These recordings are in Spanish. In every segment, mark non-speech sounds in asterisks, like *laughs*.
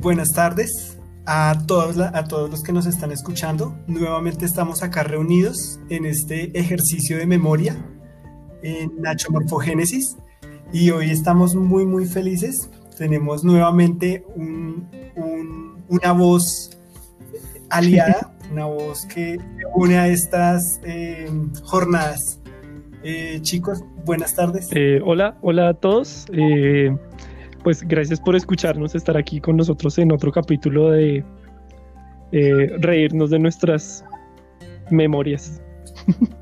buenas tardes a todos, a todos los que nos están escuchando. Nuevamente estamos acá reunidos en este ejercicio de memoria en Nacho Morfogénesis y hoy estamos muy muy felices. Tenemos nuevamente una voz aliada, *laughs* una voz que une a estas eh, jornadas. Eh, chicos, buenas tardes. Eh, hola, hola a todos pues gracias por escucharnos, estar aquí con nosotros en otro capítulo de reírnos de nuestras memorias. *laughs*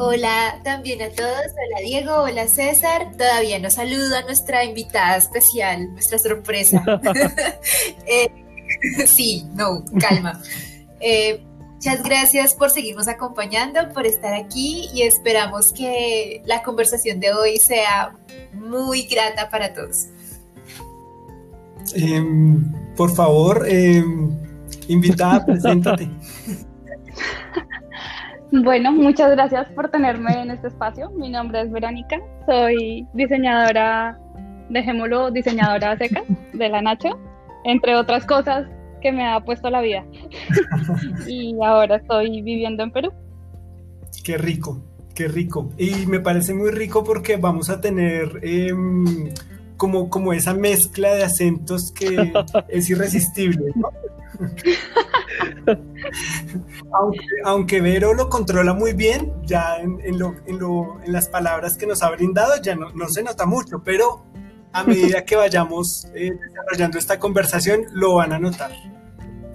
Hola también a todos, hola Diego, hola César, todavía nos saluda nuestra invitada especial, nuestra sorpresa. *laughs* *laughs* Eh, sí, no, calma. Eh, Muchas gracias por seguirnos acompañando, por estar aquí y esperamos que la conversación de hoy sea muy grata para todos. Em, por favor, em, invitada, *laughs* preséntate. Bueno, muchas gracias por tenerme en este espacio. Mi nombre es Verónica, soy diseñadora, dejémoslo, diseñadora seca de la Nacho, entre otras cosas que me ha puesto la vida. *laughs* y ahora estoy viviendo en Perú. Qué rico, qué rico. Y me parece muy rico porque vamos a tener em, como, como esa mezcla de acentos que *laughs* es irresistible, *laughs* aunque, Vero lo controla muy bien, ya en, las palabras que nos ha brindado ya no, no se nota mucho, pero a medida que vayamos eh, desarrollando esta conversación, lo van a notar.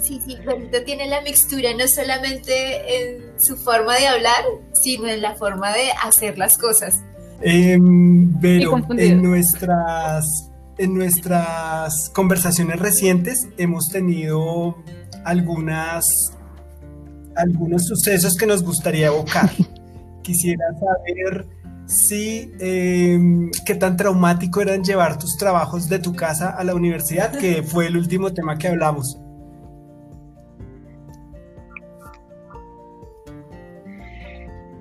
Sí, sí, Benito tiene la mixtura no solamente en su forma de hablar, sino en la forma de hacer las cosas. Em, pero en nuestras, en nuestras conversaciones recientes hemos tenido algunas, algunos sucesos que nos gustaría evocar. *laughs* Quisiera saber Sí, em, qué tan traumático eran llevar tus trabajos de tu casa a la universidad, que *laughs* fue el último tema que hablamos.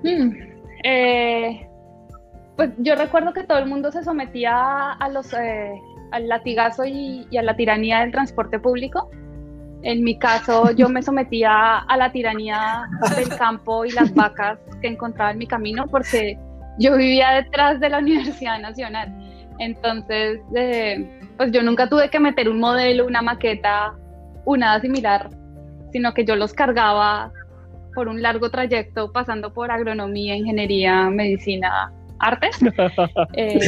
Hmm, eh, pues yo recuerdo que todo el mundo se sometía a los, eh, al latigazo y, y, a la tiranía del transporte público. En mi caso, yo me sometía a la tiranía del *laughs* campo y las vacas que encontraba en mi camino porque yo vivía detrás de la *laughs* Universidad Nacional. Entonces, eh, pues yo nunca tuve que meter un modelo, una maqueta, una similar, sino que yo los cargaba por un largo trayecto pasando por agronomía, ingeniería, medicina, artes. *laughs* Eh,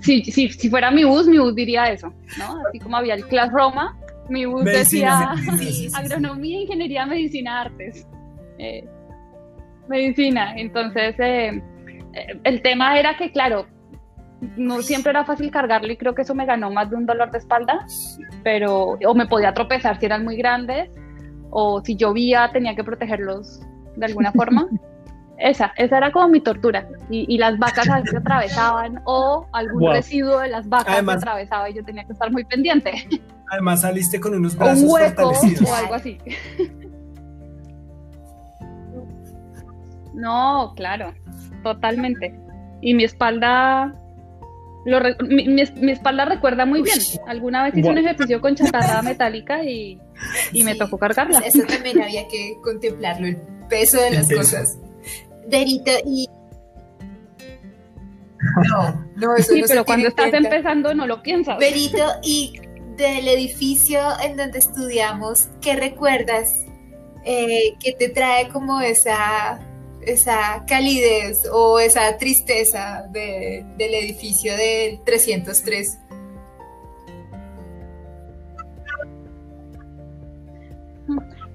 si, si, fuera mi bus, mi bus diría eso, ¿no? Así como había el Class Roma, mi bus decía *laughs* agronomía, ingeniería, medicina, artes. Eh, medicina. Entonces, eh, el tema era que, claro, no siempre era fácil cargarlo y creo que eso me ganó más de un dolor de espalda, pero o me podía tropezar si eran muy grandes o si llovía tenía que protegerlos de alguna *laughs* forma. Esa, esa era como mi tortura. Y, las vacas a veces atravesaban o algún residuo de las vacas atravesaba y yo tenía que estar muy pendiente. Además saliste con unos brazos un hueco o algo así. *laughs* No, claro totalmente. Y mi espalda, lo mi, espalda recuerda muy bien. Alguna vez hice un ejercicio con chatarra *laughs* metálica y, me tocó cargarla. Eso también había que contemplarlo, el peso de las cosas. Derita, y... No, no, eso sí, pero cuando estás empezando no lo piensas. Berito, y del edificio en donde estudiamos, ¿qué recuerdas eh, que te trae como esa esa calidez o esa tristeza del edificio del 303.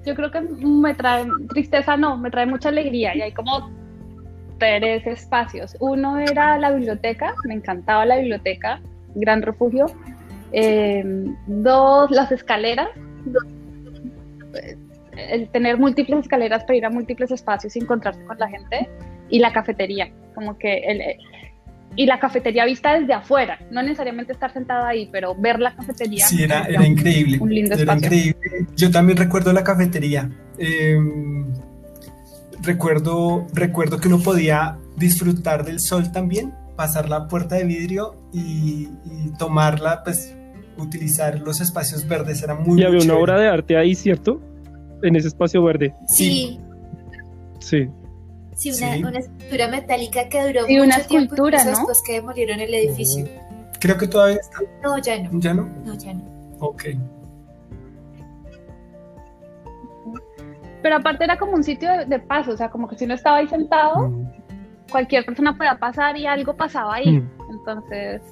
Yo creo que me trae tristeza, no, me trae mucha alegría y hay como tres espacios. Uno era la biblioteca, me encantaba la biblioteca, gran refugio. Eh, dos, las escaleras el tener múltiples escaleras para ir a múltiples espacios y encontrarse con la gente y la cafetería, como que el, y la cafetería vista desde afuera, no necesariamente estar sentado ahí, pero ver la cafetería. Sí, era, era increíble. Un lindo era increíble. Yo también recuerdo la cafetería. Em, recuerdo, recuerdo que uno podía disfrutar del sol también, pasar la puerta de vidrio y, y tomarla, pues utilizar los espacios verdes era muy Y había muy una chévere. obra de arte ahí, ¿cierto? En ese espacio verde. Sí, Sí. sí, una, Sí. una escultura metálica que duró Y mucho una tiempo escultura, ¿no? después que demolieron el edificio. Creo que todavía está. No, ya no, ¿Ya no? no, ya no. Ok. Pero aparte era como un sitio de, de paso, o sea, como que si uno estaba ahí sentado, Mm. cualquier persona podía pasar y algo pasaba ahí. Mm. Entonces,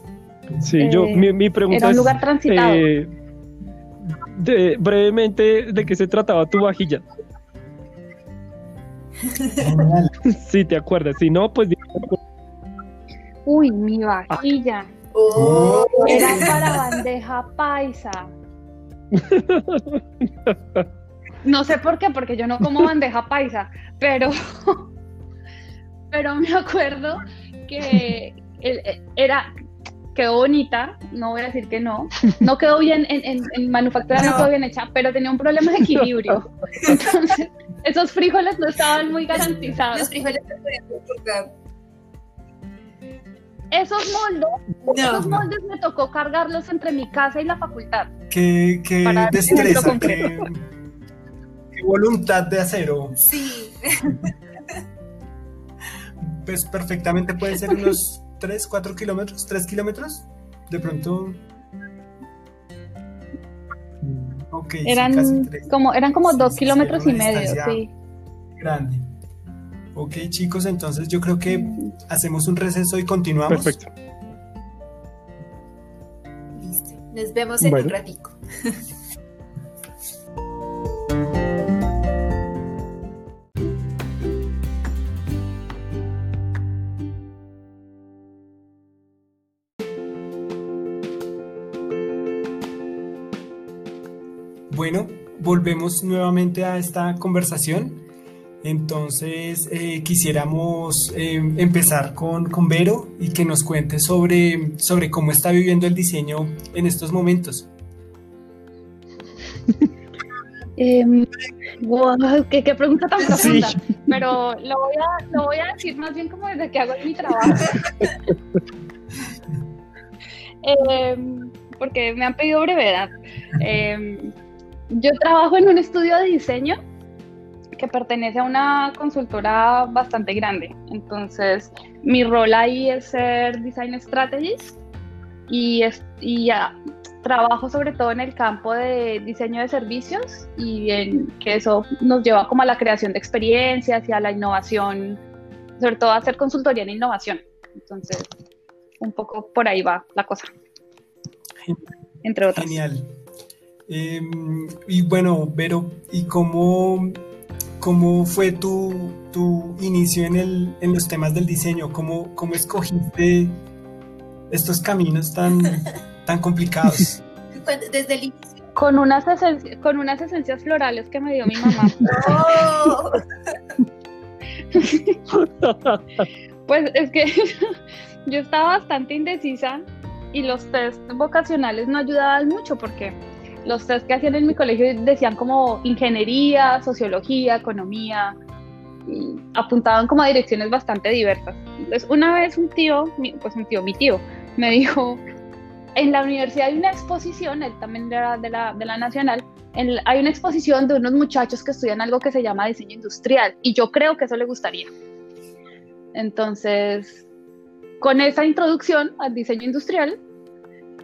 Sí, yo, Eh, mi, mi pregunta era un es, lugar transitado. eh, de- brevemente, ¿de qué se trataba tu vajilla? Si *laughs* te acuerdas, si no, pues uy, mi vajilla. Oh, Era para bandeja paisa. *laughs* No sé por qué, porque yo no como bandeja paisa, pero, *laughs* pero me acuerdo que era, quedó bonita, no voy a decir que no, no quedó bien en, en- en manufactura, no No. quedó bien hecha, pero tenía un problema de equilibrio. Entonces, esos frijoles no estaban muy los garantizados. frijoles se podían. Esos moldes, esos moldes me tocó cargarlos entre mi casa y la facultad. Qué, qué destreza, qué voluntad de acero. sí. Pues perfectamente pueden ser unos 3, 4 kilómetros, 3 kilómetros. De pronto. Ok, sí, Eran casi tres. como, eran como Sí, dos sí, sí, kilómetros era y medio, sí. Grande. Ok, chicos, entonces yo creo que hacemos un receso y continuamos. perfecto. Listo. Nos vemos en Bueno. un ratico. *laughs* volvemos nuevamente a esta conversación. Entonces, eh, quisiéramos eh, empezar con, con Vero y que nos cuente sobre, sobre cómo está viviendo el diseño en estos momentos. *laughs* Em, guau, qué, qué pregunta tan Sí. profunda. Pero lo voy, a, lo voy a decir más bien como desde que hago mi trabajo. *laughs* Em, porque me han pedido brevedad. Em, yo trabajo en un estudio de diseño que pertenece a una consultora bastante grande. Entonces, mi rol ahí es ser design strategist y, es, y ah, trabajo sobre todo en el campo de diseño de servicios y en que eso nos lleva como a la creación de experiencias y a la innovación, sobre todo a hacer consultoría en innovación. Entonces, un poco por ahí va la cosa, entre otras. Genial. Eh, y bueno, Vero, ¿y cómo, cómo fue tu, tu inicio en, el, en los temas del diseño? ¿Cómo, cómo escogiste estos caminos tan, *laughs* tan complicados? Cuando- Desde el inicio. Con unas, esencias, con unas esencias florales que me dio mi mamá. *laughs* ¡Oh! *laughs* Pues es que yo estaba bastante indecisa y los test vocacionales no ayudaban mucho porque los test que hacían en mi colegio decían como ingeniería, sociología, economía, y apuntaban como a direcciones bastante diversas. Entonces una vez un tío, pues un tío, mi tío, me dijo, en la universidad hay una exposición, él también era de la, de la Nacional, en hay una exposición de unos muchachos que estudian algo que se llama diseño industrial y yo creo que eso le gustaría. Entonces, con esa introducción al diseño industrial,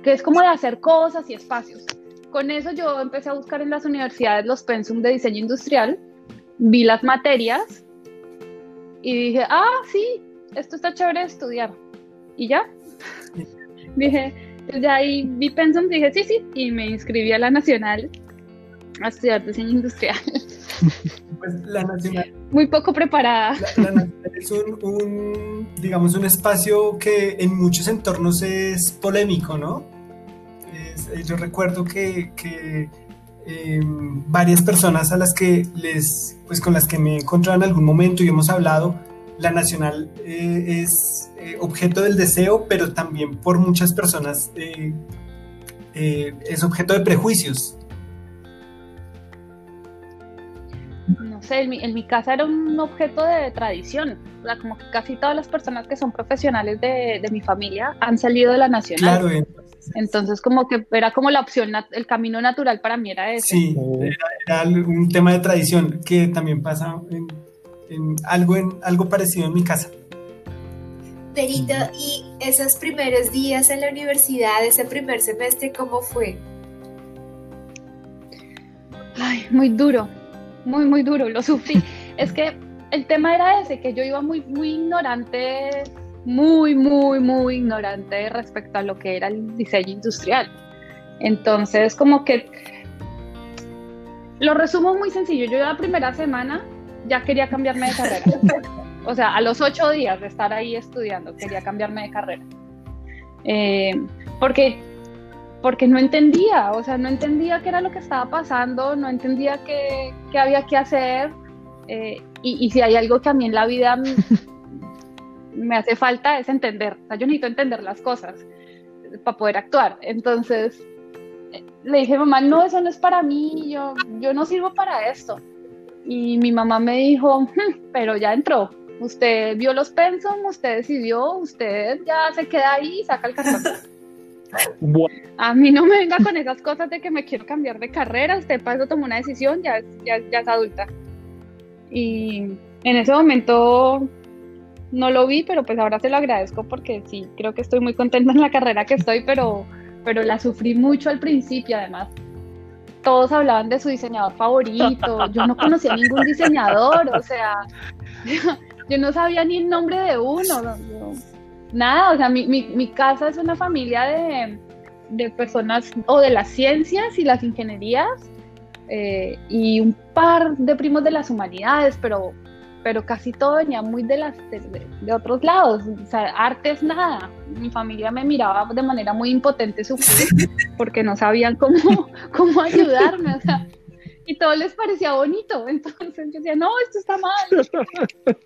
que es como de hacer cosas y espacios, con eso yo empecé a buscar en las universidades los pensum de diseño industrial, vi las materias y dije, ah, sí, esto está chévere de estudiar. Y ya, *laughs* dije, ya ahí vi pensum, dije, sí, sí, y me inscribí a la Nacional a estudiar diseño industrial. *laughs* Pues la Nacional, Muy poco preparada. la, la Nacional es un, un, digamos, un espacio que en muchos entornos es polémico, ¿no? Eh, yo recuerdo que, eh, varias personas a las que les, pues con las que me he encontrado en algún momento y hemos hablado, la Nacional eh, es eh, objeto del deseo, pero también por muchas personas es objeto de prejuicios. Sé, en mi, en mi casa era un objeto de tradición. O sea, como que casi todas las personas que son profesionales de, de mi familia han salido de la nacional. Claro, eh, Entonces, como que era como la opción, el camino natural para mí era ese. sí, era, era un tema de tradición que también pasa en, en algo, en algo parecido en mi casa. Perito, ¿y esos primeros días en la universidad, ese primer semestre, cómo fue? Ay, muy duro, muy, muy duro, lo sufrí. *laughs* es que el tema era ese, que yo iba muy, muy ignorante, muy, muy, muy ignorante respecto a lo que era el diseño industrial. Entonces, como que lo resumo muy sencillo. Yo la primera semana ya quería cambiarme de carrera. *laughs* O sea, a los ocho días de estar ahí estudiando, quería cambiarme de carrera. Eh, porque porque no entendía, o sea, no entendía qué era lo que estaba pasando, no entendía qué, qué había que hacer. eh, y, y si hay algo que a mí en la vida *laughs* me hace falta es entender. O sea, yo necesito entender las cosas para poder actuar. Entonces eh, le dije, mamá, no, eso no es para mí, yo, yo no sirvo para esto. Y mi mamá me dijo, "Hmm, pero ya entró. Usted vio los pensum, usted decidió, usted ya se queda ahí y saca el cartón. *laughs* A mí no me venga con esas cosas de que me quiero cambiar de carrera, usted eso tomó una decisión, ya, ya, ya es adulta. Y en ese momento no lo vi, pero pues ahora se lo agradezco porque sí, creo que estoy muy contenta en la carrera que estoy, pero, pero la sufrí mucho al principio además. Todos hablaban de su diseñador favorito, yo no conocía ningún diseñador, o sea, *laughs* yo no sabía ni el nombre de uno, nada, o sea, mi, mi, mi casa es una familia de, de personas o de las ciencias y las ingenierías eh, y un par de primos de las humanidades, pero, pero casi todo venía muy de, las, de, otros lados, o sea, artes nada. Mi familia me miraba de manera muy impotente sufrir *laughs* porque no sabían cómo, *laughs* cómo ayudarme, o sea, y todo les parecía bonito, *laughs* entonces yo decía, no, esto está mal.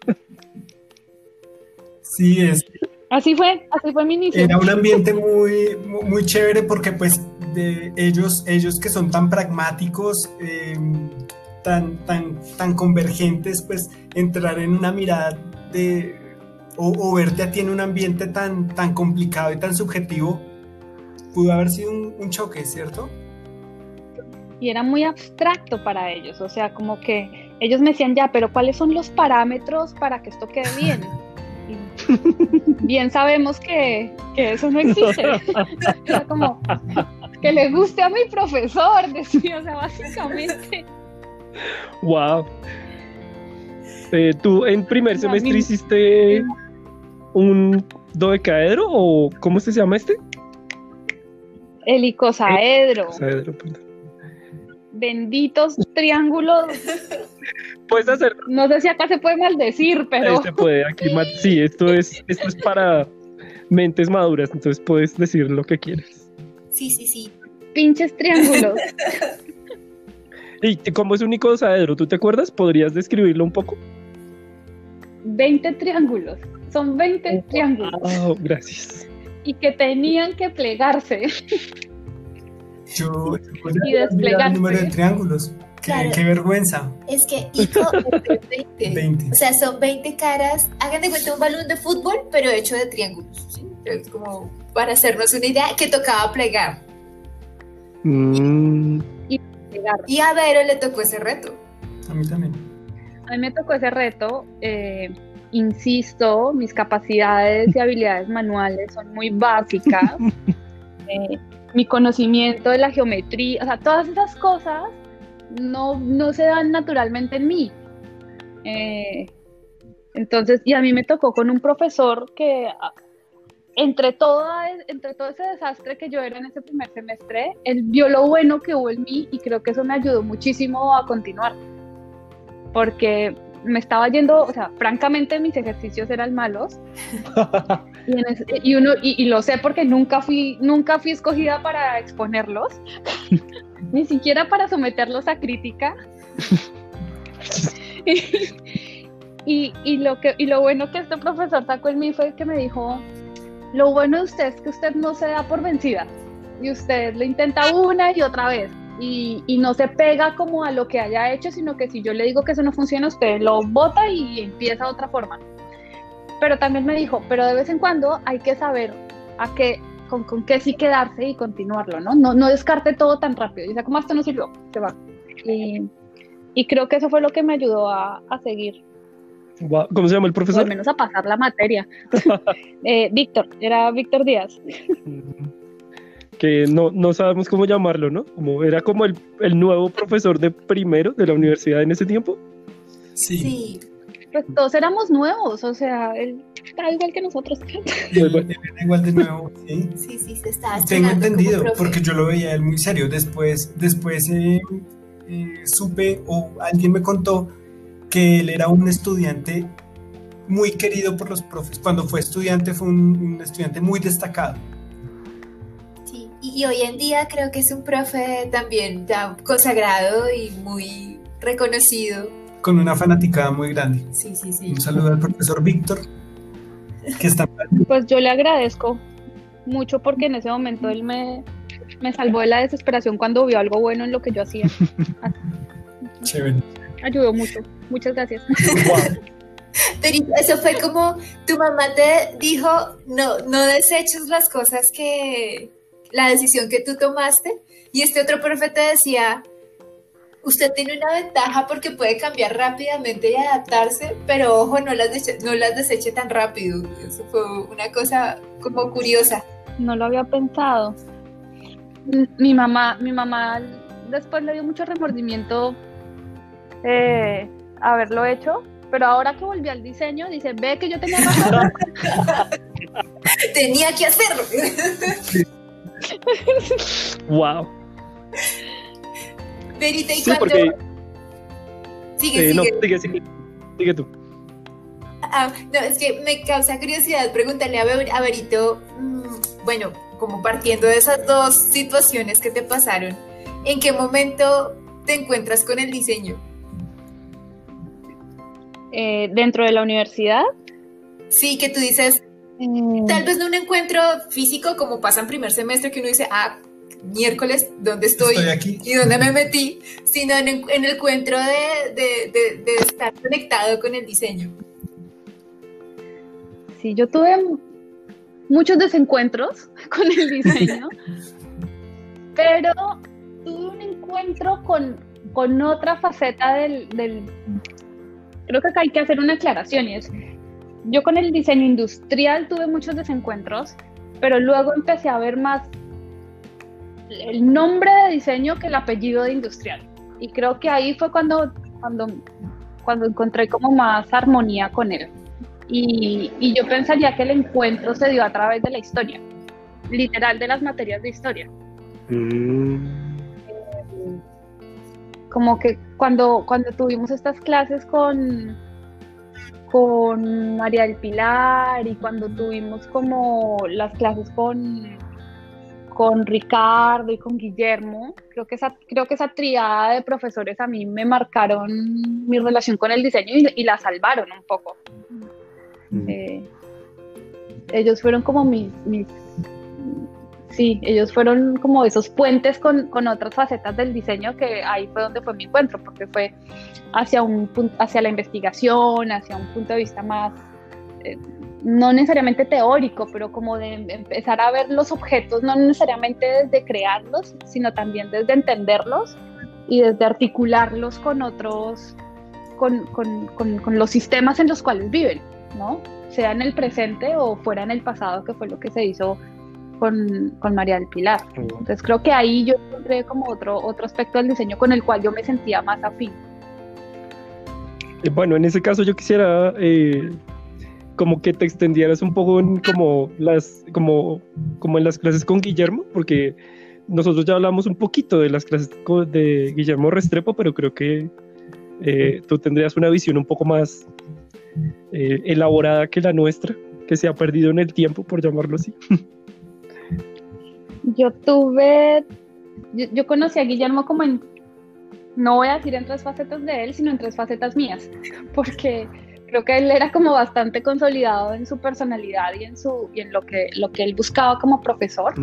Sí, es, Así fue, así fue mi inicio. era un ambiente muy, muy chévere porque pues de ellos, ellos que son tan pragmáticos, eh, tan, tan, tan convergentes, pues entrar en una mirada de, o, o verte a ti en un ambiente tan, tan complicado y tan subjetivo, pudo haber sido un, un choque, ¿cierto? y era muy abstracto para ellos, o sea, como que ellos me decían, ya, pero ¿cuáles son los parámetros para que esto quede bien? *laughs* Bien sabemos que, que eso no existe. Era como, que le guste a mi profesor, decía, o sea, básicamente. wow. Eh, ¿Tú en primer semestre hiciste un dodecaedro o cómo se llama este? El icosaedro, Dodecaedro, perdón. benditos triángulos, *laughs* Puedes hacer no sé si acá se puede maldecir, pero Este puede aquí sí, esto es esto es para mentes maduras, entonces puedes decir lo que quieres. Sí, sí, sí. pinches triángulos. ¿Y cómo es un icosaedro? ¿Tú te acuerdas? ¿Podrías describirlo un poco? 20 triángulos, son 20 triángulos. Ah, gracias. y que tenían que plegarse. Yo, Y desplegarse. el número de triángulos. Qué, Claro. qué vergüenza. Es que ICO es 20. 20. O sea, son 20 caras. Hagan de cuenta un balón de fútbol, pero hecho de triángulos. ¿sí? Es como para hacernos una idea que tocaba plegar. Mm, Plegar. Y a Vero le tocó ese reto. A mí también. A mí me tocó ese reto. eh, insisto, mis capacidades y habilidades manuales son muy básicas. *laughs* Eh, mi conocimiento de la geometría, o sea, todas esas cosas no, no se dan naturalmente en mí. Eh, entonces, y a mí me tocó con un profesor que a- entre, toda, entre todo ese desastre que yo era en ese primer semestre, él vio lo bueno que hubo en mí y creo que eso me ayudó muchísimo a continuar. Porque me estaba yendo, o sea, francamente mis ejercicios eran malos *laughs* y, en ese- y uno y, y lo sé porque nunca fui nunca fui escogida para exponerlos, *laughs* ni siquiera para someterlos a crítica. *laughs* y, y lo que y lo bueno que este profesor sacó en mí fue que me dijo, lo bueno de usted es que usted no se da por vencida y usted lo intenta una y otra vez y, y, no se pega como a lo que haya hecho, sino que si yo le digo que eso no funciona, usted lo bota y empieza otra forma. Pero también me dijo, pero de vez en cuando hay que saber a qué, con, con qué sí quedarse y continuarlo, ¿no? No, no descarte todo tan rápido. Dice, como esto no sirvió, se va. Y, y, creo que eso fue lo que me ayudó a, a seguir. ¿Cómo se llama el profesor? al menos a pasar la materia. *laughs* eh, Víctor, era Víctor Díaz. Que no, no sabemos cómo llamarlo, ¿no? Como era como el, el, nuevo profesor de primero de la universidad en ese tiempo. Sí. sí. Pues todos éramos nuevos, o sea, él estaba igual que nosotros. Igual, igual de nuevo, sí. Sí, sí, se estaba Tengo entendido, porque yo lo veía él muy serio. Después, después eh, eh, supe o alguien me contó que él era un estudiante muy querido por los profes. Cuando fue estudiante fue un, un estudiante muy destacado. Y hoy en día creo que es un profe también ya consagrado y muy reconocido con una fanaticada muy grande. Sí, sí, sí. Un saludo al profesor Víctor, que está... Pues yo le agradezco mucho porque en ese momento él me, me salvó de la desesperación cuando vio algo bueno en lo que yo hacía. *laughs* Chévere. Ayudó mucho. Muchas gracias. *laughs* Pero eso fue como tu mamá te dijo, no, no deseches las cosas que, la decisión que tú tomaste. Y este otro profe te decía, usted tiene una ventaja porque puede cambiar rápidamente y adaptarse, pero ojo, no las, deseche, no las deseche tan rápido. Eso fue una cosa como curiosa. No lo había pensado. Mi mamá, mi mamá después le dio mucho remordimiento eh, haberlo hecho, pero ahora que volví al diseño, dice, ve que yo tenía *laughs* razón. tenía que hacerlo. Wow. Verita, y sí, cuando... porque... Sigue, eh, no, sigue. sigue, sigue, sigue tú. Ah, no, es que me causa curiosidad preguntarle a, Ver, a Berito, mmm, bueno, como partiendo de esas dos situaciones que te pasaron, ¿en qué momento te encuentras con el diseño? Eh, ¿Dentro de la universidad? Sí, que tú dices, Mm, tal vez no un encuentro físico como pasa en primer semestre, que uno dice, ah, miércoles, ¿dónde estoy? Estoy aquí. ¿Y dónde me metí? Sino en, en el encuentro de, de, de, de, estar conectado con el diseño. Sí, yo tuve muchos desencuentros *laughs* con el diseño, *laughs* pero tuve un encuentro con, con otra faceta del, del... Creo que acá hay que hacer una aclaración y es, yo con el diseño industrial tuve muchos desencuentros, pero luego empecé a ver más el nombre de diseño que el apellido de industrial. Y creo que ahí fue cuando, cuando, cuando encontré como más armonía con él. Y, y, yo pensaría que el encuentro se dio a través de la historia, literal de las materias de historia. Mm. Como que cuando, cuando tuvimos estas clases con, con María del Pilar y cuando tuvimos como las clases con, con Ricardo y con Guillermo, creo que, esa, creo que esa triada de profesores a mí me marcaron mi relación con el diseño y, y la salvaron un poco. Mm. Eh, ellos fueron como mis, mis, sí, ellos fueron como esos puentes con, con, otras facetas del diseño que ahí fue donde fue mi encuentro, porque fue hacia, un, hacia la investigación, hacia un punto de vista más, eh, no necesariamente teórico, pero como de empezar a ver los objetos, no necesariamente desde crearlos, sino también desde entenderlos y desde articularlos con otros, con, con, con, con los sistemas en los cuales viven, ¿no? Sea en el presente o fuera en el pasado, que fue lo que se hizo con, con, María del Pilar. Entonces creo que ahí yo encontré como otro, otro aspecto del diseño con el cual yo me sentía más afín. Eh, bueno, en ese caso yo quisiera eh, como que te extendieras un poco en como las, como, como en las clases con Guillermo, porque nosotros ya hablamos un poquito de las clases de Guillermo Restrepo, pero creo que eh, tú tendrías una visión un poco más eh, elaborada que la nuestra, que se ha perdido en el tiempo, por llamarlo así. *laughs* Yo tuve, yo, yo, conocí a Guillermo como en, no voy a decir en tres facetas de él, sino en tres facetas mías, *laughs* porque creo que él era como bastante consolidado en su personalidad y en, su, y en lo, que, lo que él buscaba como profesor,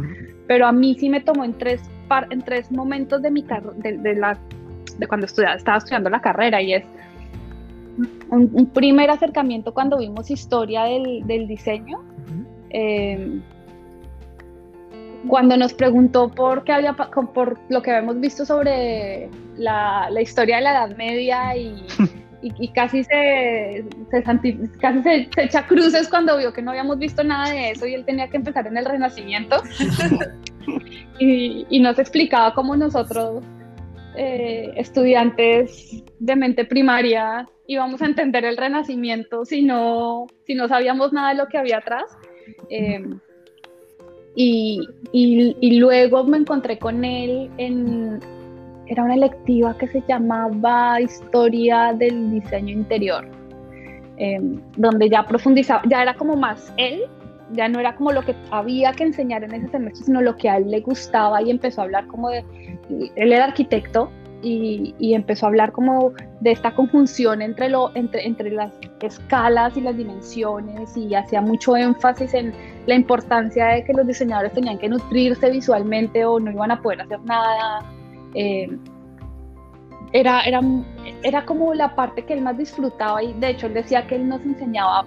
pero a mí sí me tomó en tres, en tres momentos de, mi de, de, la, de cuando estudiaba, estaba estudiando la carrera y es un, primer acercamiento cuando vimos historia del, del diseño. Eh, cuando nos preguntó por qué había por lo que habíamos visto sobre la, la historia de la Edad Media y, *laughs* y, casi se, se casi se, echa cruces cuando vio que no habíamos visto nada de eso y él tenía que empezar en el Renacimiento. *laughs* Y, y, nos explicaba cómo nosotros eh, estudiantes de mente primaria íbamos a entender el Renacimiento si no si no sabíamos nada de lo que había atrás. Eh, y, y, luego me encontré con él en, era una electiva que se llamaba Historia del Diseño Interior, em, donde ya profundizaba, ya era como más él, ya no era como lo que había que enseñar en ese semestre, sino lo que a él le gustaba y empezó a hablar como de, él era arquitecto y, empezó a hablar como de esta conjunción entre, lo, entre, entre las escalas y las dimensiones y hacía mucho énfasis en la importancia de que los diseñadores tenían que nutrirse visualmente o no iban a poder hacer nada. Eh, era, era, era como la parte que él más disfrutaba y de hecho él decía que él nos enseñaba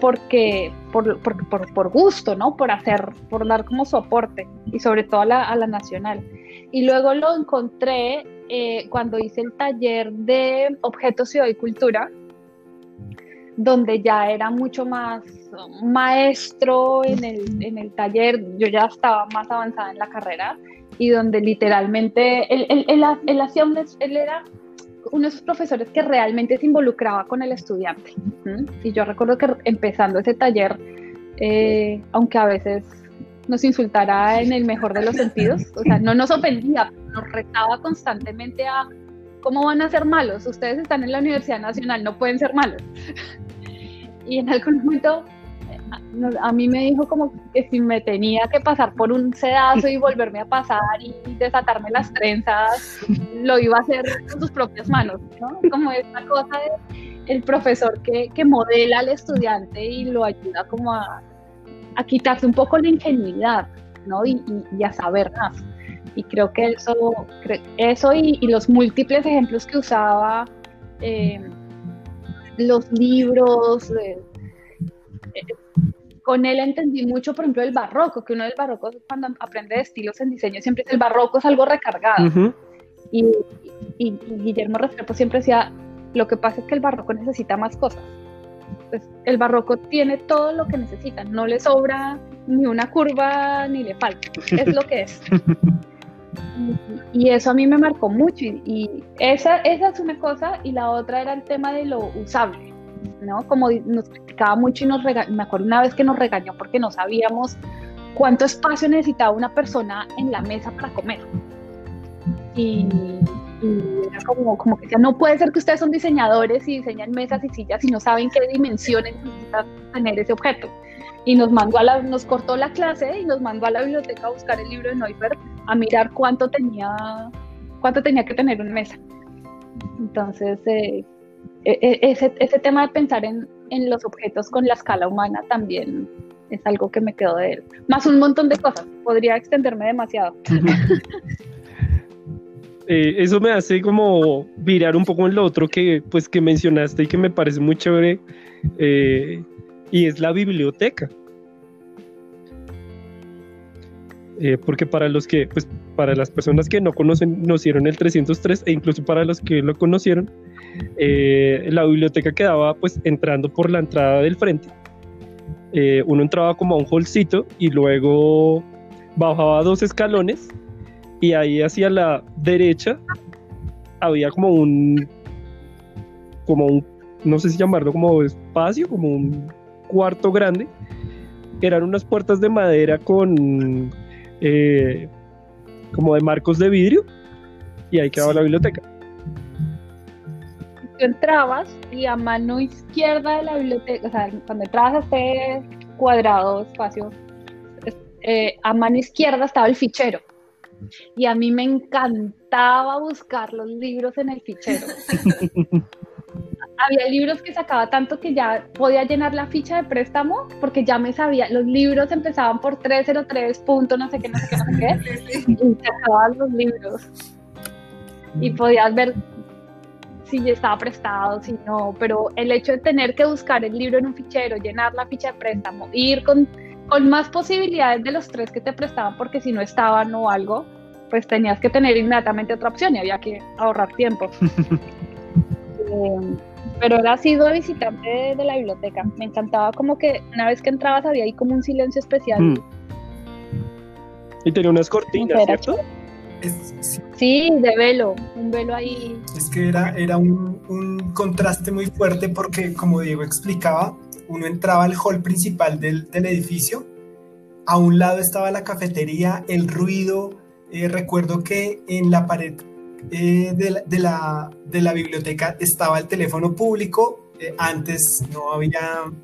porque, por, por, por, gusto, ¿no? Por hacer, por dar como su aporte y sobre todo a la, a la nacional. Y luego lo encontré eh, cuando hice el taller de objetos, ciudad y cultura, donde ya era mucho más maestro en el, en el taller, yo ya estaba más avanzada en la carrera y donde literalmente él, él, él, hacía un, él era uno de esos profesores que realmente se involucraba con el estudiante. Y yo recuerdo que empezando ese taller, eh, aunque a veces nos insultara en el mejor de los sentidos, o sea, no nos ofendía, nos retaba constantemente a cómo van a ser malos, ustedes están en la Universidad Nacional, no pueden ser malos. Y en algún momento a mí me dijo como que si me tenía que pasar por un sedazo y volverme a pasar y desatarme las trenzas, lo iba a hacer con sus propias manos, ¿no? Como esta cosa de el profesor que, que modela al estudiante y lo ayuda como a, a quitarse un poco la ingenuidad, ¿no? Y, a saber más. Y creo que eso, eso y, los múltiples ejemplos que usaba, eh, los libros, eh, eh, con él entendí mucho, por ejemplo, el barroco, que uno del barroco cuando aprende de estilos en diseño siempre el barroco es algo recargado. y, y, Guillermo Restrepo siempre decía, lo que pasa es que el barroco necesita más cosas pues el barroco tiene todo lo que necesita, no le sobra ni una curva ni le falta, es lo que es. *laughs* Y, eso a mí me marcó mucho y, esa, esa es una cosa y la otra era el tema de lo usable, ¿no? Como nos criticaba mucho y nos regañó, me acuerdo una vez que nos regañó porque no sabíamos cuánto espacio necesitaba una persona en la mesa para comer. Y, y era como, como que decía, no puede ser que ustedes son diseñadores y diseñan mesas y sillas y no saben qué dimensiones necesita tener ese objeto. Y nos mandó a la, nos cortó la clase y nos mandó a la biblioteca a buscar el libro de Neufeld a mirar cuánto tenía, cuánto tenía que tener una mesa. Entonces, eh, e, e, ese, ese tema de pensar en, en los objetos con la escala humana también es algo que me quedó de él. Más un montón de cosas. Podría extenderme demasiado. *laughs* Eh, eso me hace como virar un poco en lo otro que, pues, que mencionaste y que me parece muy chévere, eh, y es la biblioteca. Eh, porque para los que, pues, para las personas que no conocen, conocieron el 303 e incluso para los que lo conocieron, la biblioteca quedaba, pues, entrando por la entrada del frente. uno entraba como a un hallcito y luego bajaba dos escalones y ahí hacia la derecha había como un, como un, no sé si llamarlo como espacio, como un cuarto grande. Eran unas puertas de madera con, eh, como de marcos de vidrio, y ahí quedaba la biblioteca. Tú entrabas y a mano izquierda de la biblioteca, o sea, cuando entrabas a este cuadrado espacio, eh, a mano izquierda estaba el fichero y a mí me encantaba buscar los libros en el fichero. *laughs* había libros que sacaba tanto que ya podía llenar la ficha de préstamo porque ya me sabía, los libros empezaban por 303 puntos, no sé qué, no sé qué, no sé qué, *laughs* y sacaban los libros. Y podías ver si ya estaba prestado, si no, pero el hecho de tener que buscar el libro en un fichero, llenar la ficha de préstamo, ir con, con más posibilidades de los tres que te prestaban porque si no estaban o algo, pues tenías que tener inmediatamente otra opción y había que ahorrar tiempo. *laughs* Eh, pero era sido visitante de, la biblioteca. Me encantaba como que una vez que entrabas había ahí como un silencio especial. Mm. Y tenía unas cortinas, Era ¿cierto? Es, sí, Sí, de velo, un velo ahí. es que era, era un, un contraste muy fuerte porque, como Diego explicaba, uno entraba al hall principal del, del edificio, a un lado estaba la cafetería, el ruido, eh, recuerdo que en la pared eh, de, la, de, la, de la biblioteca estaba el teléfono público, eh, antes no había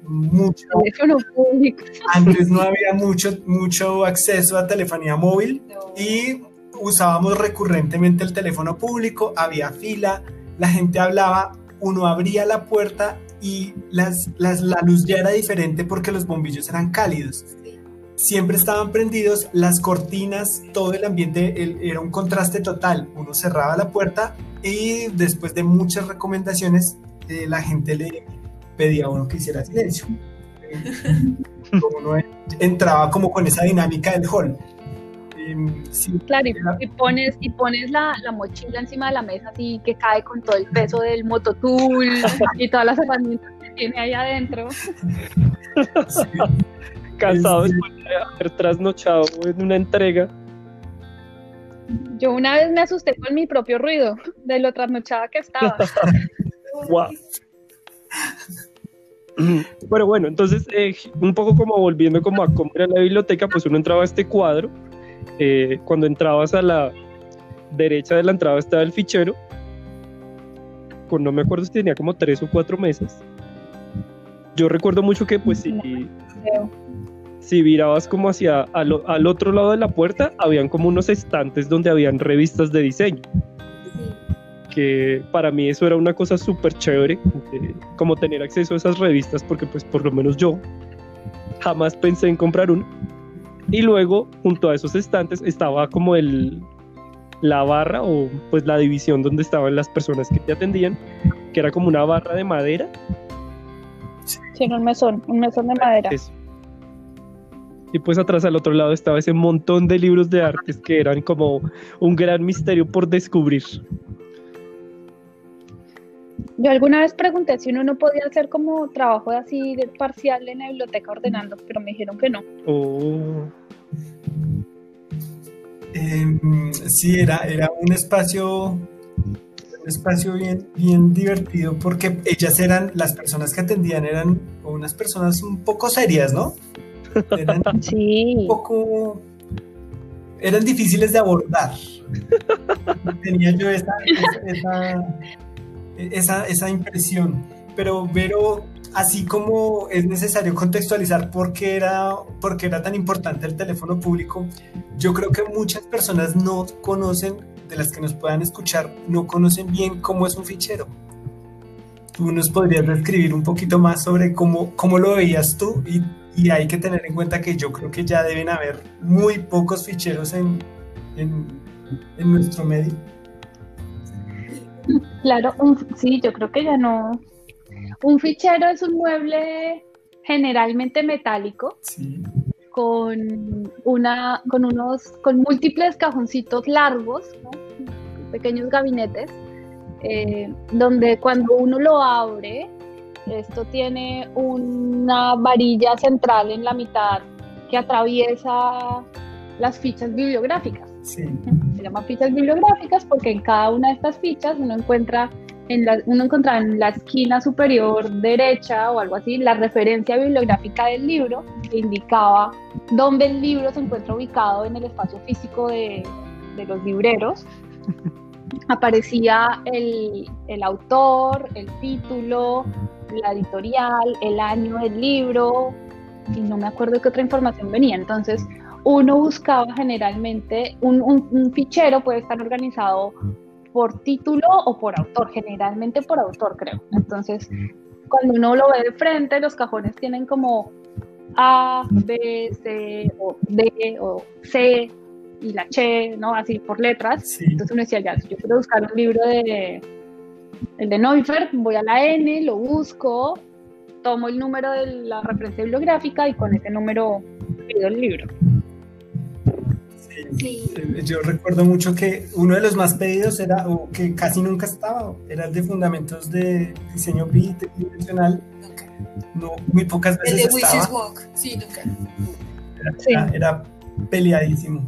mucho, Teléfono público. antes no había mucho, mucho acceso a telefonía móvil No. y usábamos recurrentemente el teléfono público, había fila, la gente hablaba, uno abría la puerta y las, las- la luz ya era diferente porque los bombillos eran cálidos. Siempre estaban prendidos, las cortinas, todo el ambiente el- era un contraste total. Uno cerraba la puerta y después de muchas recomendaciones, eh, la gente le pedía a uno que hiciera silencio. *laughs* Uno entraba como con esa dinámica del hall. Em, sí, Claro, y, y pones, y pones la, la mochila encima de la mesa así que cae con todo el peso del mototool y todas las herramientas que tiene ahí adentro. *laughs* sí. Cansado Este- después de haber trasnochado en una entrega. Yo una vez me asusté con mi propio ruido de lo trasnochada que estaba. *laughs* Guau. *clears throat* Pero bueno, entonces, eh, un poco como volviendo como a cómo era la biblioteca, pues uno entraba a este cuadro. eh, cuando entrabas a la derecha de la entrada estaba el fichero. Con no me acuerdo si tenía como tres o cuatro mesas. Yo recuerdo mucho que pues si, Creo. si virabas como hacia al, otro lado de la puerta, habían como unos estantes donde habían revistas de diseño. Sí. que para mí eso era una cosa súper chévere, eh, como tener acceso a esas revistas, porque pues por lo menos yo jamás pensé en comprar una. Y luego, junto a esos estantes, estaba como el la barra o pues la división donde estaban las personas que te atendían, que era como una barra de madera. Sí, en un mesón, un mesón de madera. Eso. Y pues atrás al otro lado estaba ese montón de libros de artes que eran como un gran misterio por descubrir. Yo alguna vez pregunté si uno no podía hacer como trabajo así de parcial en la biblioteca ordenando, pero me dijeron que no. Oh. Em, sí, era, era un espacio, un espacio bien, bien divertido porque ellas eran, las personas que atendían eran unas personas un poco serias, ¿no? Eran *laughs* un Sí, poco, eran difíciles de abordar. *laughs* Tenía yo esa, esa, esa, esa impresión. Pero, Vero, así como es necesario contextualizar por qué, era, por qué era tan importante el teléfono público, yo creo que muchas personas no conocen, de las que nos puedan escuchar, no conocen bien cómo es un fichero. ¿Tú nos podrías describir un poquito más sobre cómo, cómo lo veías tú? Y, y hay que tener en cuenta que yo creo que ya deben haber muy pocos ficheros en, en, en nuestro medio. claro, un- sí, yo creo que ya no. Un fichero es un mueble generalmente metálico Sí, con una, con unos, con múltiples cajoncitos largos, ¿no? pequeños gabinetes, eh, donde cuando uno lo abre, esto tiene una varilla central en la mitad que atraviesa las fichas bibliográficas. sí, Se llaman fichas bibliográficas porque en cada una de estas fichas uno encuentra en la, uno encontraba en la esquina superior derecha o algo así la referencia bibliográfica del libro que indicaba dónde el libro se encuentra ubicado en el espacio físico de, de los libreros. *laughs* Aparecía el, el autor, el título, la editorial, el año del libro y no me acuerdo qué otra información venía. Entonces, uno buscaba generalmente, un, un- un fichero puede estar organizado por título o por autor, generalmente por autor, creo. Entonces, cuando uno lo ve de frente, los cajones tienen como A, B, C, o D, o C, y la Che, ¿no? Así por letras. Entonces uno decía, ya, si yo quiero buscar un libro de el de Neufert, voy a la N, lo busco, tomo el número de la referencia bibliográfica y con ese número pido el libro. Sí. Eh, yo recuerdo mucho que uno de los más pedidos era, o que casi nunca estaba, era el de fundamentos de diseño bidimensional. Nunca. No, muy pocas veces. El de estaba. Walk, sí, nunca. Era, era peleadísimo.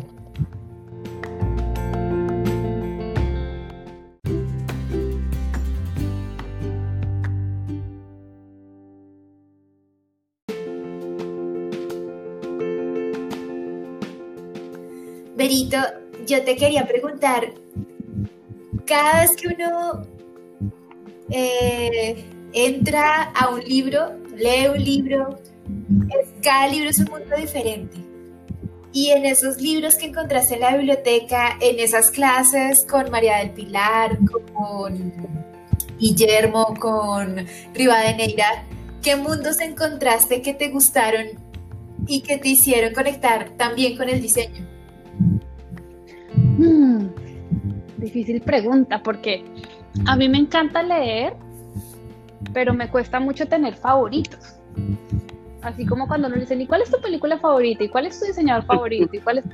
Yo te quería preguntar, cada vez que uno eh, entra a un libro, lee un libro, cada libro es un mundo diferente. Y en esos libros que encontraste en la biblioteca, en esas clases con María del Pilar, con Guillermo, con Rivadeneira, ¿qué mundos encontraste que te gustaron y que te hicieron conectar también con el diseño? Hmm, difícil pregunta, porque a mí me encanta leer, pero me cuesta mucho tener favoritos. Así como cuando nos dicen, ¿y cuál es tu película favorita? ¿Y cuál es tu diseñador favorito? ¿Y cuál es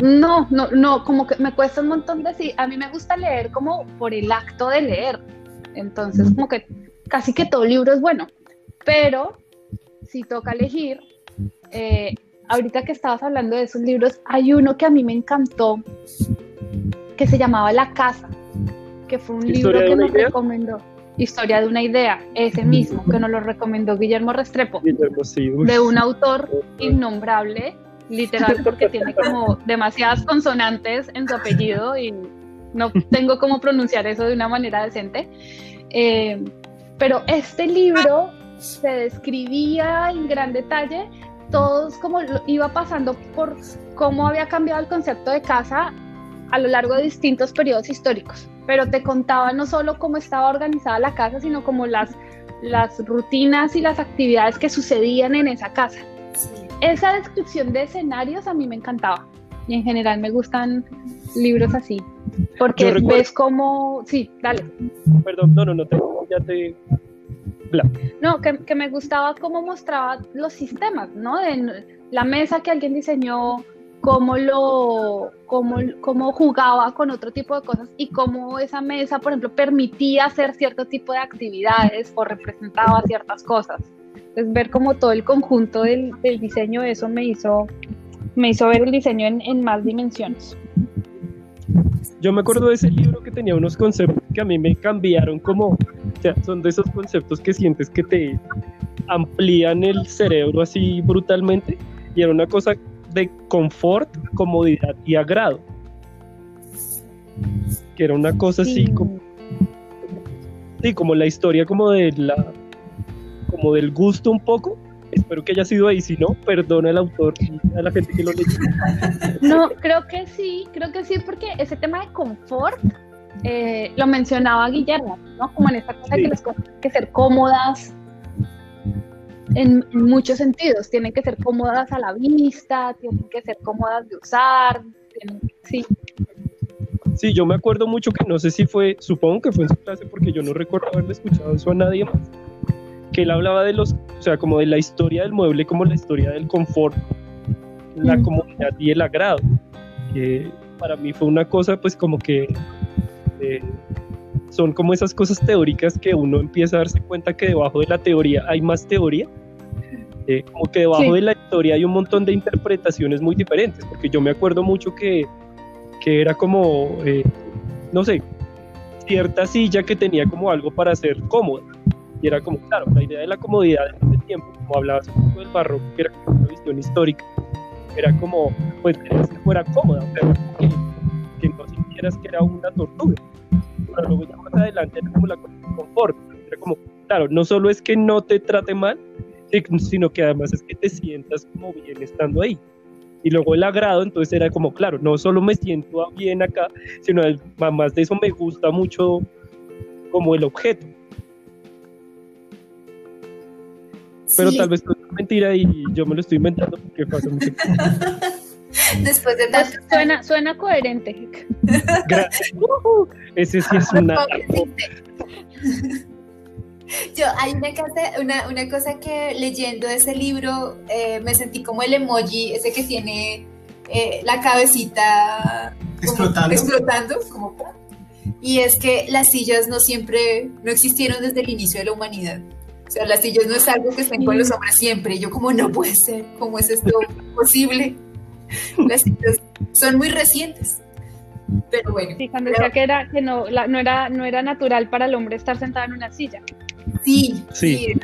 No, no, no, como que me cuesta un montón decir, a mí me gusta leer como por el acto de leer. Entonces, como que casi que todo libro es bueno. Pero si toca elegir, eh, ahorita que estabas hablando de esos libros, hay uno que a mí me encantó, que se llamaba La Casa, que fue un libro que nos recomendó. Historia de una idea, ese mismo, que nos lo recomendó Guillermo Restrepo, de un autor *laughs* innombrable, literal, porque tiene como demasiadas consonantes en su apellido y no tengo cómo pronunciar eso de una manera decente. Eh, pero este libro se describía en gran detalle todos como iba pasando por cómo había cambiado el concepto de casa a lo largo de distintos periodos históricos, pero te contaba no solo cómo estaba organizada la casa, sino como las, las rutinas y las actividades que sucedían en esa casa. Esa descripción de escenarios a mí me encantaba y en general me gustan libros así, porque ves cómo... Sí, dale. Perdón, no, no, no, te, ya te no, que, me gustaba cómo mostraba los sistemas, ¿no? De la mesa que alguien diseñó, cómo lo, cómo, cómo jugaba con otro tipo de cosas y cómo esa mesa, por ejemplo, permitía hacer cierto tipo de actividades o representaba ciertas cosas. Entonces, ver como todo el conjunto del, diseño, eso me hizo, me hizo ver el diseño en, en más dimensiones. Yo me acuerdo de ese libro que tenía unos conceptos que a mí me cambiaron como, o sea, son de esos conceptos que sientes que te amplían el cerebro así brutalmente y era una cosa de confort, comodidad y agrado. Que era una cosa así como sí, como la historia como de la como del gusto un poco Espero que haya sido ahí, si no, perdona al autor y a la gente que lo leyó. No, creo que sí, creo que sí, porque ese tema de confort eh, lo mencionaba Guillermo, ¿no? Como en esta cosa que las cosas tienen que ser cómodas en, muchos sentidos, tienen que ser cómodas a la vista, tienen que ser cómodas de usar, sí. Sí, yo me acuerdo mucho que no sé si fue, supongo que fue en su clase porque yo no recuerdo haberle escuchado eso a nadie más que él hablaba de los, o sea, como de la historia del mueble, como la historia del confort, la mm. comodidad y el agrado, que para mí fue una cosa pues como que eh, son como esas cosas teóricas que uno empieza a darse cuenta que debajo de la teoría hay más teoría, eh, como que debajo de la historia hay un montón de interpretaciones muy diferentes, porque yo me acuerdo mucho que, que era como, eh, no sé, cierta silla que tenía como algo para ser cómoda. Y era como, claro, la idea de la comodidad en ese tiempo, como hablabas un poco del barroco, que era como una visión histórica, era como, pues que fuera cómoda, pero que, sintieras que era una tortura. Pero luego ya más adelante era como la confort, era como, claro, no solo es que no te trate mal, sino que además es que te sientas como bien estando ahí. Y luego el agrado, entonces era como, claro, no solo me siento bien acá, sino además de eso me gusta mucho como el objeto. Pero tal vez es mentira y yo me lo estoy inventando porque pasa mucho *laughs* Después de tanto... Suena, suena coherente. *laughs* ese sí es una... *laughs* Yo, hay una cosa, una, una cosa que leyendo ese libro eh, me sentí como el emoji, ese que tiene eh, la cabecita explotando. explotando como, y es que las sillas no siempre, no existieron desde el inicio de la humanidad. O sea, las sillas no es algo que estén con los hombres siempre. yo como no puede ser, ¿cómo es esto posible? *laughs* Las sillas son muy recientes. Pero bueno. Sí, cuando decía que era que no, no era no era natural para el hombre estar sentado en una silla. Sí, sí, sí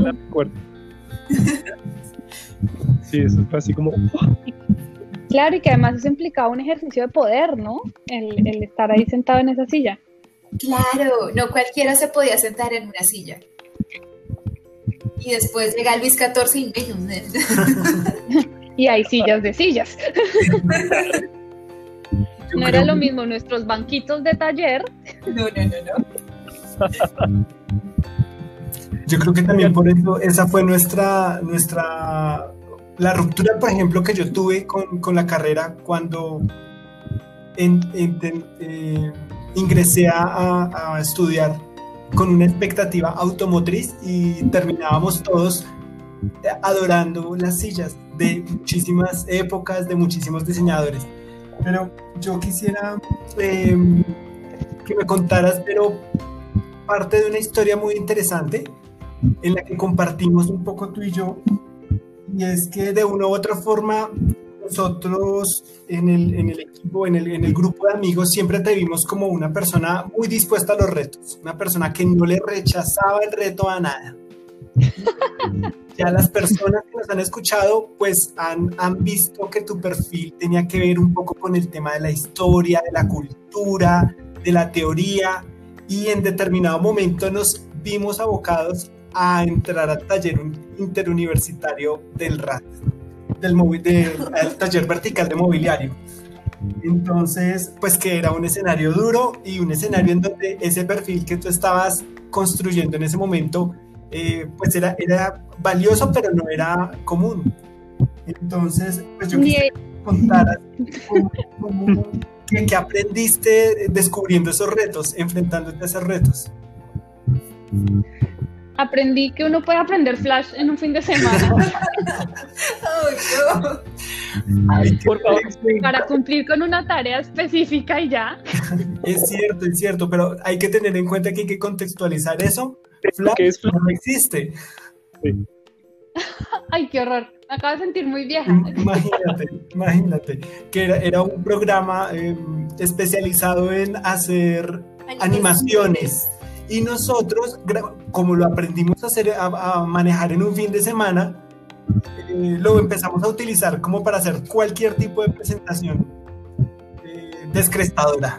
la recuerdo. *laughs* sí, eso fue así como. Claro, y que además eso implicaba un ejercicio de poder, ¿no? El, el estar ahí sentado en esa silla. Claro, no cualquiera se podía sentar en una silla. Y después llega Luis XIV y menos. *laughs* y hay sillas de sillas. *laughs* no era lo mismo nuestros banquitos de taller. No, no, no, no. *laughs* Yo creo que también por eso esa fue nuestra, nuestra, la ruptura, por ejemplo, que yo tuve con, con la carrera cuando en, eh, ingresé a, a, estudiar con una expectativa automotriz y terminábamos todos adorando las sillas de muchísimas épocas, de muchísimos diseñadores. Pero yo quisiera em, que me contaras, pero parte de una historia muy interesante en la que compartimos un poco tú y yo, y es que de una u otra forma nosotros en el, en el equipo, en el, en el, grupo de amigos, siempre te vimos como una persona muy dispuesta a los retos, una persona que no le rechazaba el reto a nada. *laughs* Ya las personas que nos han escuchado, pues han, han visto que tu perfil tenía que ver un poco con el tema de la historia, de la cultura, de la teoría, y en determinado momento nos vimos abocados a entrar al taller interuniversitario del RAT, del, del taller vertical de mobiliario. Entonces, pues que era un escenario duro y un escenario en donde ese perfil que tú estabas construyendo en ese momento, eh, pues era, era valioso, pero no era común. Entonces, pues yo quisiera contar ¿qué, aprendiste descubriendo esos retos, enfrentándote a esos retos aprendí que uno puede aprender Flash en un fin de semana. *laughs* Por favor, para cumplir con una tarea específica y ya. Es cierto, es cierto, pero hay que tener en cuenta que hay que contextualizar eso. Flash, es Flash? no existe. *laughs* Ay, qué horror. Me acabo de sentir muy vieja. Imagínate, imagínate, que era, un programa em, especializado en hacer animaciones y nosotros, como lo aprendimos a, hacer, a, manejar en un fin de semana, eh, lo empezamos a utilizar como para hacer cualquier tipo de presentación eh, descrestadora,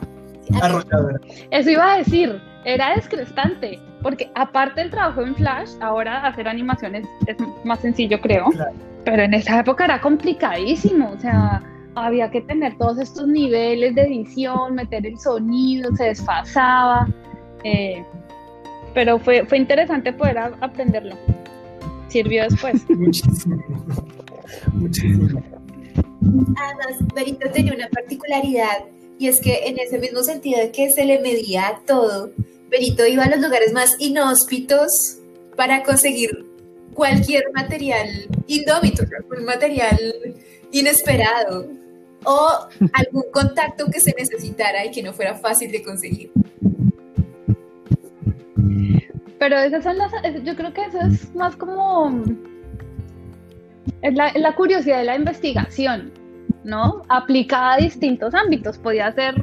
arrolladora. Eso iba a decir, era descrestante, porque aparte del trabajo en Flash, ahora hacer animaciones es más sencillo, creo, pero en esa época era complicadísimo, o sea había que tener todos estos niveles de edición, meter el sonido, se desfasaba. Eh, pero fue, fue interesante poder aprenderlo. Sirvió después. *laughs* Muchísimo. Muchísimo. Además, Berito tenía una particularidad y es que en ese mismo sentido de que se le medía todo, Berito iba a los lugares más inhóspitos para conseguir cualquier material indómito, un material inesperado o algún contacto que se necesitara y que no fuera fácil de conseguir. Pero esas son las, yo creo que eso es más como, es la, curiosidad de la investigación, ¿no? Aplicada a distintos ámbitos. Podía ser,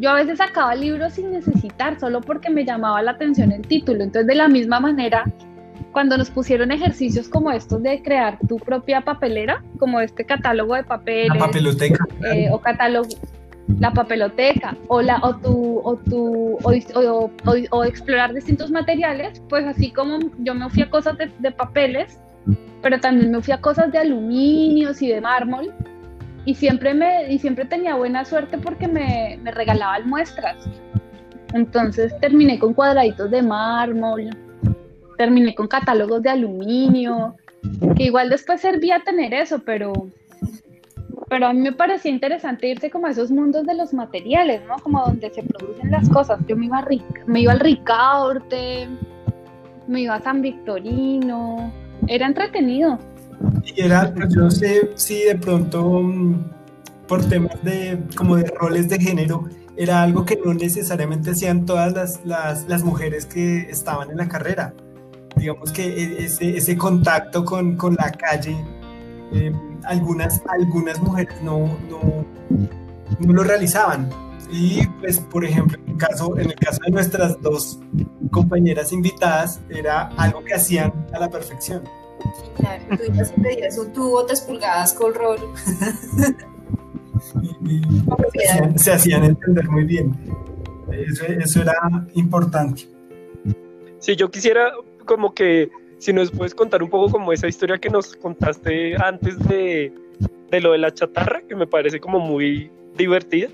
yo a veces sacaba libros sin necesitar, solo porque me llamaba la atención el título. Entonces, de la misma manera, cuando nos pusieron ejercicios como estos de crear tu propia papelera, como este catálogo de papeles. La papeloteca. Eh, o catálogo, la papeloteca o, la, o, tu, o, tu, o, o, explorar distintos materiales, pues así como yo me fui a cosas de, papeles, pero también me fui a cosas de aluminios y de mármol y siempre, me, y siempre tenía buena suerte porque me, me regalaban muestras. Entonces terminé con cuadraditos de mármol, terminé con catálogos de aluminio, que igual después servía tener eso, pero, pero a mí me parecía interesante irse como a esos mundos de los materiales, ¿no? Como donde se producen las cosas. Yo me iba, a me iba al Ricaurte, me iba a San Victorino, era entretenido. Y era, pues, yo no sé si de pronto mm, por temas de como de roles de género, era algo que no necesariamente hacían todas las, las, las mujeres que estaban en la carrera. Digamos que e, ese, ese contacto con, con, la calle, eh, algunas, algunas mujeres no, no, no, lo realizaban. Y pues, por ejemplo, en el, caso, en el caso de nuestras dos compañeras invitadas, era algo que hacían a la perfección. Claro, tú ibas y pedías un tubo, tres pulgadas con rol. *laughs* y, se, hacían, entender muy bien. Eso, era importante. Si yo quisiera como que, si nos puedes contar un poco como esa historia que nos contaste antes de, de lo de la chatarra, que me parece como muy divertida.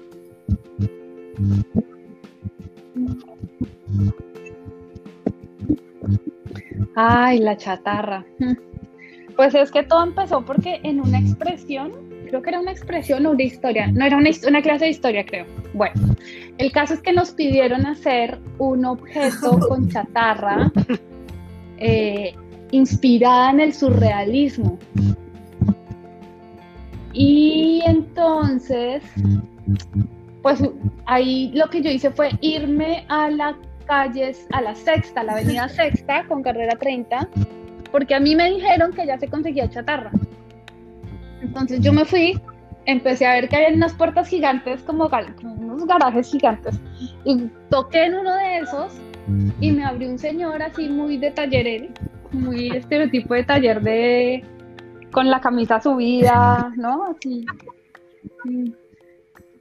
Ay, la chatarra. Pues es que todo empezó porque en una expresión creo que era una expresión o una historia, no era una, una, clase de historia, creo. Bueno, el caso es que nos pidieron hacer un objeto *laughs* con chatarra eh, inspirada en el surrealismo. Y entonces, pues ahí lo que yo hice fue irme a la calle, a la sexta, a la avenida *laughs* sexta con carrera 30, porque a mí me dijeron que ya se conseguía chatarra. Entonces yo me fui, empecé a ver que había unas puertas gigantes, como, unos garajes gigantes, y toqué en uno de esos y me abrió un señor así muy de taller, muy estereotipo de taller de con la camisa subida, ¿no? Así.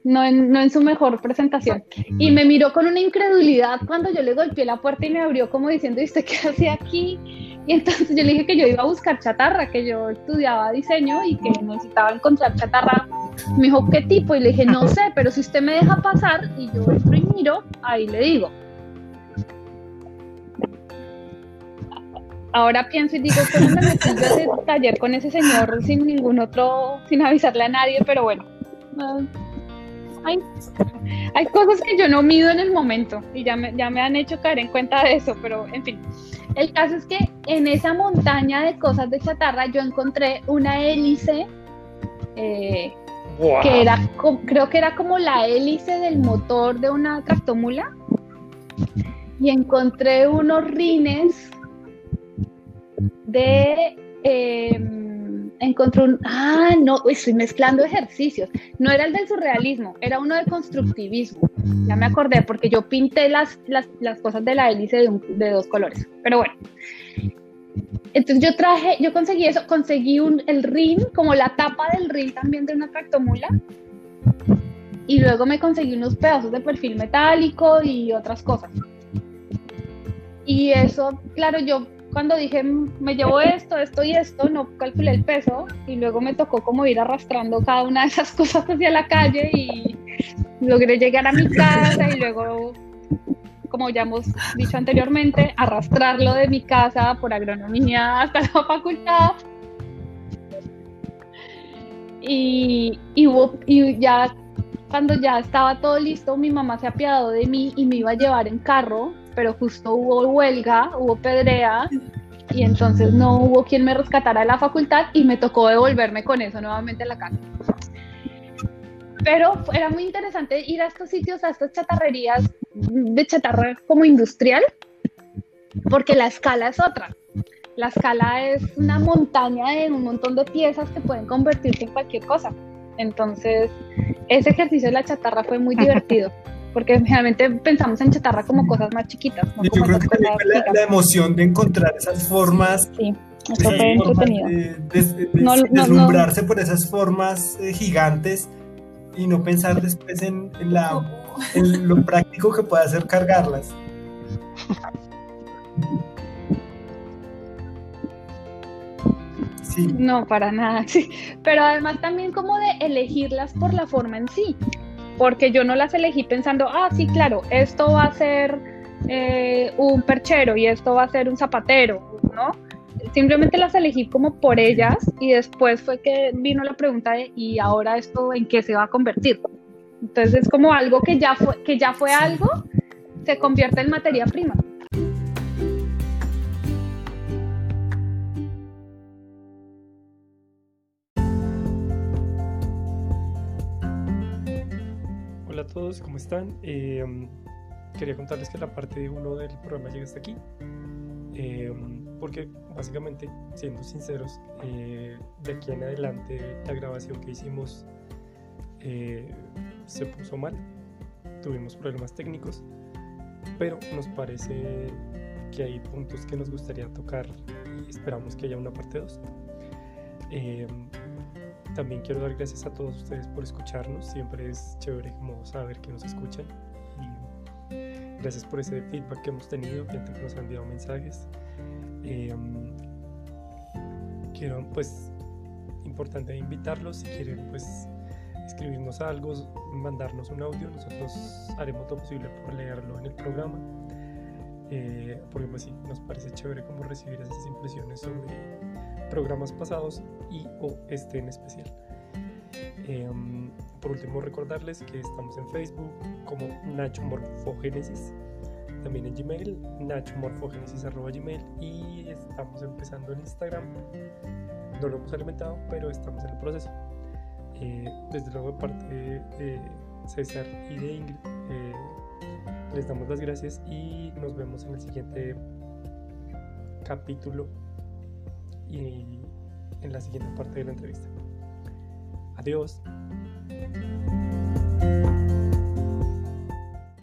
No en, no en su mejor presentación. Y me miró con una incredulidad cuando yo le golpeé la puerta y me abrió como diciendo, ¿y usted qué hace aquí? Y entonces yo le dije que yo iba a buscar chatarra, que yo estudiaba diseño y que necesitaba encontrar chatarra. Me dijo, ¿qué tipo? Y le dije, no sé, pero si usted me deja pasar y yo entro y miro, ahí le digo. Ahora pienso y digo, ¿cómo me metí yo ese taller con ese señor sin ningún otro, sin avisarle a nadie? Pero bueno, hay, hay cosas que yo no mido en el momento y ya me, ya me han hecho caer en cuenta de eso, pero en fin. El caso es que en esa montaña de cosas de chatarra yo encontré una hélice eh, que era, creo que era como la hélice del motor de una tractomula y encontré unos rines de em, encontré un, ah, no, estoy mezclando ejercicios. No era el del surrealismo, era uno del constructivismo. Ya me acordé porque yo pinté las, las, cosas de la hélice de, de, dos colores. Pero bueno. Entonces yo traje, yo conseguí eso, conseguí un, el rin, como la tapa del rin también de una tractomula. Y luego me conseguí unos pedazos de perfil metálico y otras cosas. Y eso, claro, yo cuando dije, me llevo esto, esto y esto, no calculé el peso y luego me tocó como ir arrastrando cada una de esas *laughs* cosas hacia la calle y logré llegar a mi casa y luego, como ya hemos dicho anteriormente, arrastrarlo de mi casa por agronomía hasta la facultad. Y, y ya cuando ya estaba todo listo, mi mamá se apiadó de mí y me iba a llevar en carro pero justo hubo huelga, hubo pedrea y entonces no hubo quien me rescatara de la facultad y me tocó devolverme con eso nuevamente a la casa. Pero era muy interesante ir a estos sitios, a estas chatarrerías de chatarra como industrial, porque la escala es otra. La escala es una montaña de un montón de piezas que pueden convertirse en cualquier cosa. Entonces, ese ejercicio de la chatarra fue muy *laughs* divertido porque generalmente pensamos en chatarra como cosas más chiquitas. Yo creo que también la, emoción de encontrar esas formas. Sí, eso fue entretenido. deslumbrarse por esas formas eh, gigantes y no pensar después en, la, en lo práctico que puede hacer cargarlas. No, para nada, *laughs* sí. Pero además también como de elegirlas por la forma en sí, porque yo no las elegí pensando, ah, sí, claro, esto va a ser eh, un perchero y esto va a ser un zapatero, ¿no? Simplemente las elegí como por ellas y después fue que vino la pregunta de, ¿y ahora esto en qué se va a convertir? Entonces es como algo que ya fue, que ya fue algo, se convierte en materia prima. Todos, ¿cómo están? Eh, quería contarles que la parte 1 del programa llega hasta aquí. Eh, porque básicamente, siendo sinceros, eh, de aquí en adelante la grabación que hicimos se puso mal. Tuvimos problemas técnicos, pero nos parece que hay puntos que nos gustaría tocar y esperamos que haya una parte 2. También quiero dar gracias a todos ustedes por escucharnos. Siempre es chévere saber que nos escuchan. Y gracias por ese feedback que hemos tenido, que nos ha enviado mensajes. Em, quiero, pues, importante invitarlos si quieren, pues, escribirnos algo, mandarnos un audio. Nosotros haremos lo posible por leerlo en el programa. Eh, porque pues sí, nos parece chévere como recibir esas impresiones sobre programas pasados y o este en especial. Em, por último, recordarles que estamos en Facebook como Nacho Morfogénesis, también en Gmail, nachomorfogenesis.gmail y estamos empezando en Instagram. No lo hemos alimentado, pero estamos en el proceso. Eh, desde luego, de parte de César y de Ingrid, eh, les damos las gracias y nos vemos en el siguiente capítulo y en la siguiente parte de la entrevista. Adiós.